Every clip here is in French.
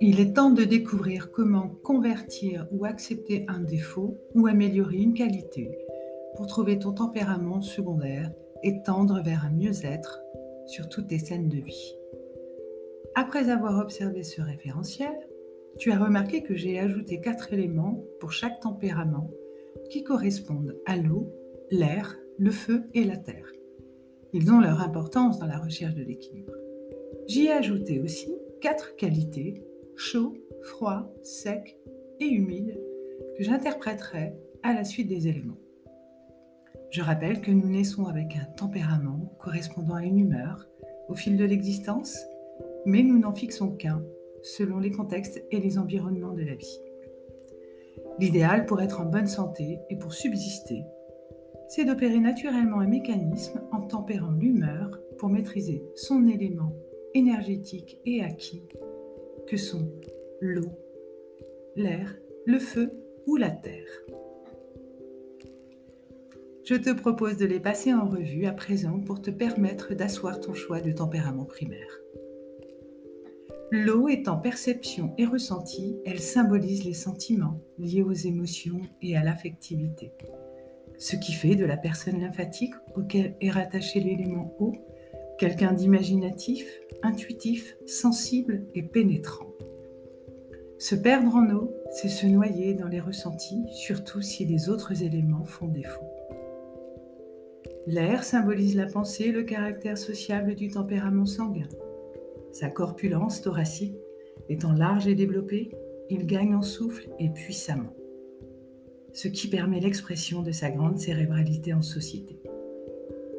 Il est temps de découvrir comment convertir ou accepter un défaut ou améliorer une qualité pour trouver ton tempérament secondaire et tendre vers un mieux-être sur toutes tes scènes de vie. Après avoir observé ce référentiel, tu as remarqué que j'ai ajouté quatre éléments pour chaque tempérament qui correspondent à l'eau, l'air, le feu et la terre. Ils ont leur importance dans la recherche de l'équilibre. J'y ai ajouté aussi quatre qualités, chaud, froid, sec et humide, que j'interpréterai à la suite des éléments. Je rappelle que nous naissons avec un tempérament correspondant à une humeur au fil de l'existence, mais nous n'en fixons qu'un selon les contextes et les environnements de la vie. L'idéal pour être en bonne santé et pour subsister, c'est d'opérer naturellement un mécanisme en tempérant l'humeur pour maîtriser son élément énergétique et acquis, que sont l'eau, l'air, le feu ou la terre. Je te propose de les passer en revue à présent pour te permettre d'asseoir ton choix de tempérament primaire. L'eau étant perception et ressenti, elle symbolise les sentiments liés aux émotions et à l'affectivité. Ce qui fait de la personne lymphatique auquel est rattaché l'élément eau quelqu'un d'imaginatif, intuitif, sensible et pénétrant. Se perdre en eau, c'est se noyer dans les ressentis, surtout si les autres éléments font défaut. L'air symbolise la pensée, le caractère sociable du tempérament sanguin. Sa corpulence thoracique étant large et développée, il gagne en souffle et puissamment, ce qui permet l'expression de sa grande cérébralité en société.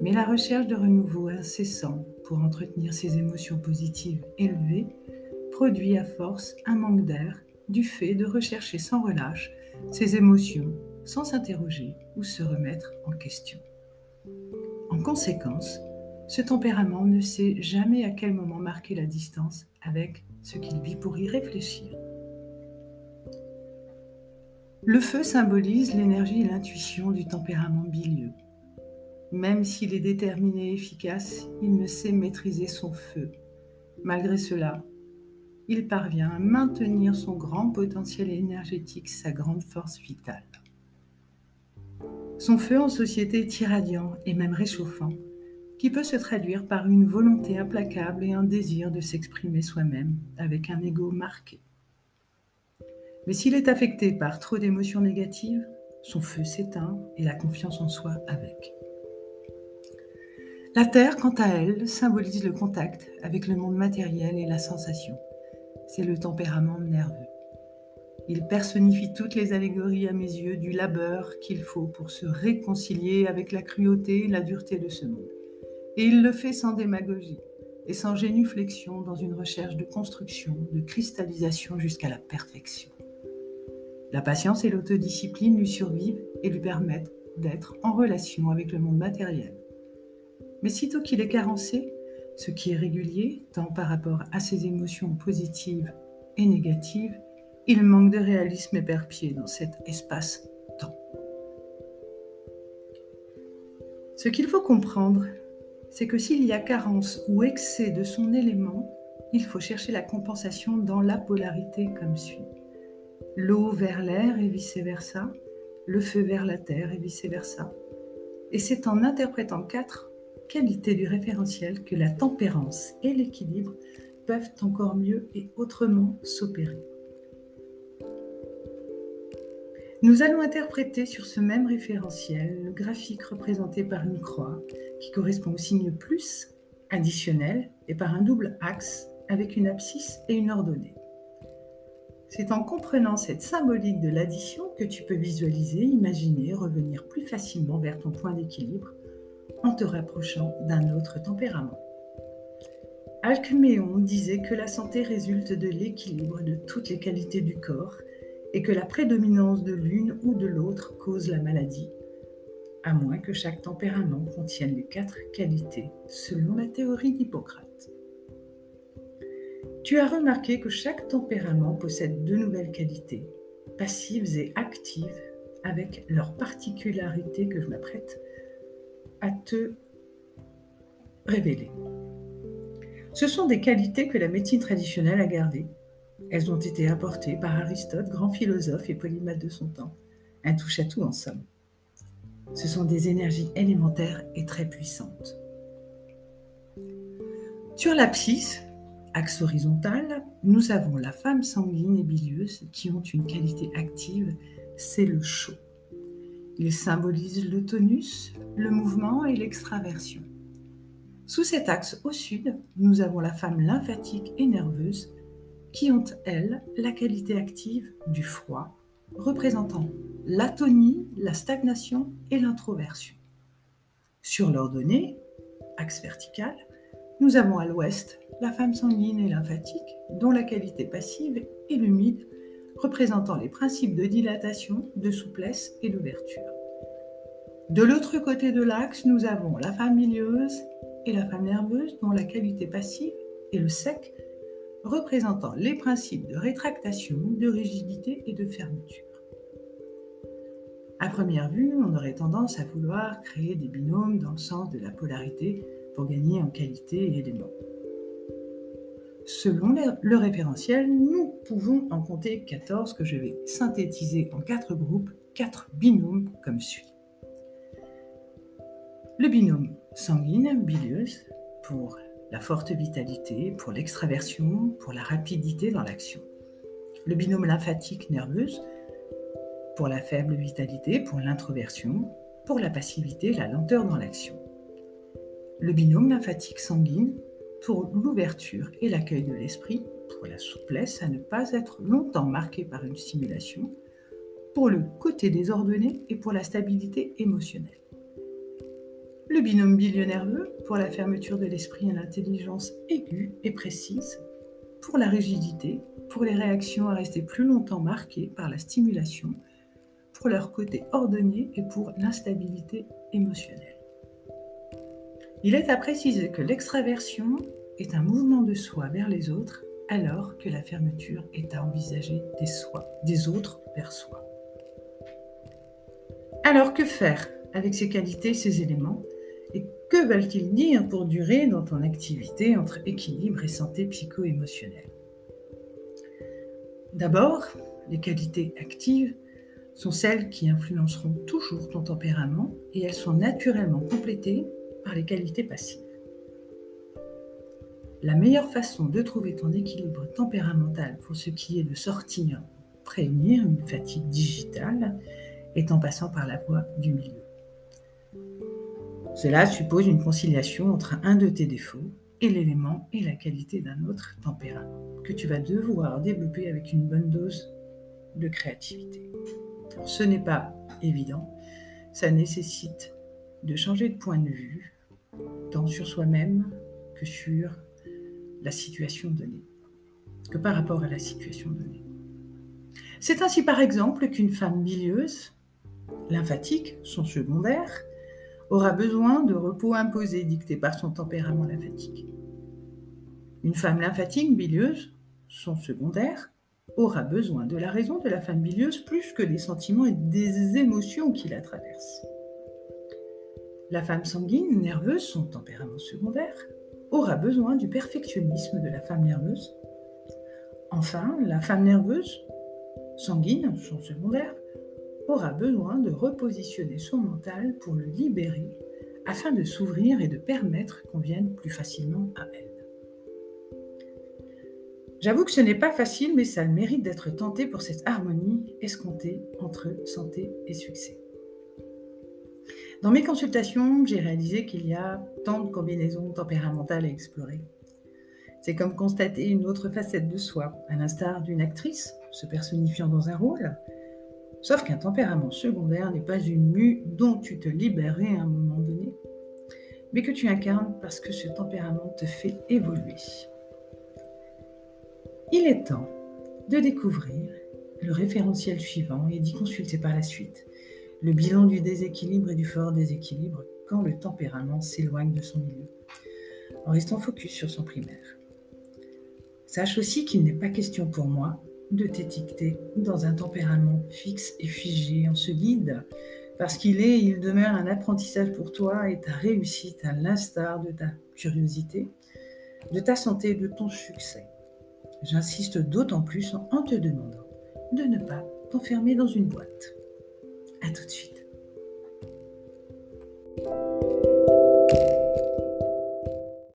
Mais la recherche de renouveau incessant pour entretenir ses émotions positives élevées produit à force un manque d'air du fait de rechercher sans relâche ses émotions sans s'interroger ou se remettre en question. En conséquence, ce tempérament ne sait jamais à quel moment marquer la distance avec ce qu'il vit pour y réfléchir. Le feu symbolise l'énergie et l'intuition du tempérament bilieux. Même s'il est déterminé et efficace, il ne sait maîtriser son feu. Malgré cela, il parvient à maintenir son grand potentiel énergétique, sa grande force vitale. Son feu en société est irradiant et même réchauffant, qui peut se traduire par une volonté implacable et un désir de s'exprimer soi-même avec un ego marqué. Mais s'il est affecté par trop d'émotions négatives, son feu s'éteint et la confiance en soi avec. La Terre, quant à elle, symbolise le contact avec le monde matériel et la sensation. C'est le tempérament nerveux. Il personnifie toutes les allégories à mes yeux du labeur qu'il faut pour se réconcilier avec la cruauté et la dureté de ce monde. Et il le fait sans démagogie et sans génuflexion dans une recherche de construction, de cristallisation jusqu'à la perfection. La patience et l'autodiscipline lui survivent et lui permettent d'être en relation avec le monde matériel. Mais sitôt qu'il est carencé, ce qui est régulier, tant par rapport à ses émotions positives et négatives, il manque de réalisme éperpié dans cet espace-temps. Ce qu'il faut comprendre, c'est que s'il y a carence ou excès de son élément, il faut chercher la compensation dans la polarité comme suit. L'eau vers l'air et vice-versa, le feu vers la terre et vice-versa. Et c'est en interprétant quatre qualités du référentiel que la tempérance et l'équilibre peuvent encore mieux et autrement s'opérer. Nous allons interpréter sur ce même référentiel le graphique représenté par une croix qui correspond au signe plus additionnel et par un double axe avec une abscisse et une ordonnée. C'est en comprenant cette symbolique de l'addition que tu peux visualiser, imaginer, revenir plus facilement vers ton point d'équilibre en te rapprochant d'un autre tempérament. Alcméon disait que la santé résulte de l'équilibre de toutes les qualités du corps et que la prédominance de l'une ou de l'autre cause la maladie, à moins que chaque tempérament contienne les quatre qualités, selon la théorie d'Hippocrate. Tu as remarqué que chaque tempérament possède deux nouvelles qualités, passives et actives, avec leurs particularités que je m'apprête à te révélées. Ce sont des qualités que la médecine traditionnelle a gardées. Elles ont été apportées par Aristote, grand philosophe et polymathe de son temps. Un touche-à-tout en somme. Ce sont des énergies élémentaires et très puissantes. Sur l'abscisse, axe horizontal, nous avons la femme sanguine et bilieuse qui ont une qualité active, c'est le chaud. Il symbolise le tonus, le mouvement et l'extraversion. Sous cet axe au sud, nous avons la femme lymphatique et nerveuse qui ont, elles, la qualité active du froid, représentant l'atonie, la stagnation et l'introversion. Sur l'ordonnée, axe vertical, nous avons à l'ouest la femme sanguine et lymphatique, dont la qualité passive est l'humide, représentant les principes de dilatation, de souplesse et d'ouverture. De l'autre côté de l'axe, nous avons la femme milieuse et la femme nerveuse, dont la qualité passive est le sec, représentant les principes de rétractation, de rigidité et de fermeture. À première vue, on aurait tendance à vouloir créer des binômes dans le sens de la polarité pour gagner en qualité et éléments. Selon le référentiel, nous pouvons en compter 14 que je vais synthétiser en quatre groupes, quatre binômes comme suit. Le binôme sanguine, bilieuse, pour la forte vitalité, pour l'extraversion, pour la rapidité dans l'action. Le binôme lymphatique nerveuse, pour la faible vitalité, pour l'introversion, pour la passivité, la lenteur dans l'action. Le binôme lymphatique sanguine pour l'ouverture et l'accueil de l'esprit, pour la souplesse à ne pas être longtemps marqué par une stimulation, pour le côté désordonné et pour la stabilité émotionnelle. Le binôme bilieux-nerveux pour la fermeture de l'esprit et l'intelligence aiguë et précise, pour la rigidité, pour les réactions à rester plus longtemps marquées par la stimulation, pour leur côté ordonné et pour l'instabilité émotionnelle. Il est à préciser que l'extraversion est un mouvement de soi vers les autres, alors que la fermeture est à envisager des, soi, des autres vers soi. Alors que faire avec ces qualités, ces éléments? Et que veulent-ils dire pour durer dans ton activité entre équilibre et santé psycho-émotionnelle? D'abord, les qualités actives sont celles qui influenceront toujours ton tempérament et elles sont naturellement complétées par les qualités passives. La meilleure façon de trouver ton équilibre tempéramental pour ce qui est de sortir, prévenir une fatigue digitale, est en passant par la voie du milieu. Cela suppose une conciliation entre un de tes défauts et l'élément et la qualité d'un autre tempérament que tu vas devoir développer avec une bonne dose de créativité. ce n'est pas évident, ça nécessite de changer de point de vue, tant sur soi-même que sur la situation donnée, que par rapport à la situation donnée. C'est ainsi par exemple qu'une femme bilieuse, lymphatique, son secondaire, aura besoin de repos imposé dicté par son tempérament lymphatique. Une femme lymphatique bilieuse, son secondaire, aura besoin de la raison de la femme bilieuse plus que des sentiments et des émotions qui la traversent. La femme sanguine, nerveuse, son tempérament secondaire, aura besoin du perfectionnisme de la femme nerveuse. Enfin, la femme nerveuse, sanguine, son secondaire, aura besoin de repositionner son mental pour le libérer afin de s'ouvrir et de permettre qu'on vienne plus facilement à elle. J'avoue que ce n'est pas facile, mais ça le mérite d'être tenté pour cette harmonie escomptée entre santé et succès. Dans mes consultations, j'ai réalisé qu'il y a tant de combinaisons tempéramentales à explorer. C'est comme constater une autre facette de soi, à l'instar d'une actrice se personnifiant dans un rôle. Sauf qu'un tempérament secondaire n'est pas une mue dont tu te libérerais à un moment donné, mais que tu incarnes parce que ce tempérament te fait évoluer. Il est temps de découvrir le référentiel suivant et d'y consulter par la suite le bilan du déséquilibre et du fort déséquilibre quand le tempérament s'éloigne de son milieu, en restant focus sur son primaire. Sache aussi qu'il n'est pas question pour moi de t'étiqueter dans un tempérament fixe et figé. On se guide Parce qu'il est, il demeure un apprentissage pour toi et ta réussite à l'instar de ta curiosité, de ta santé et de ton succès. J'insiste d'autant plus en te demandant de ne pas t'enfermer dans une boîte. À tout de suite.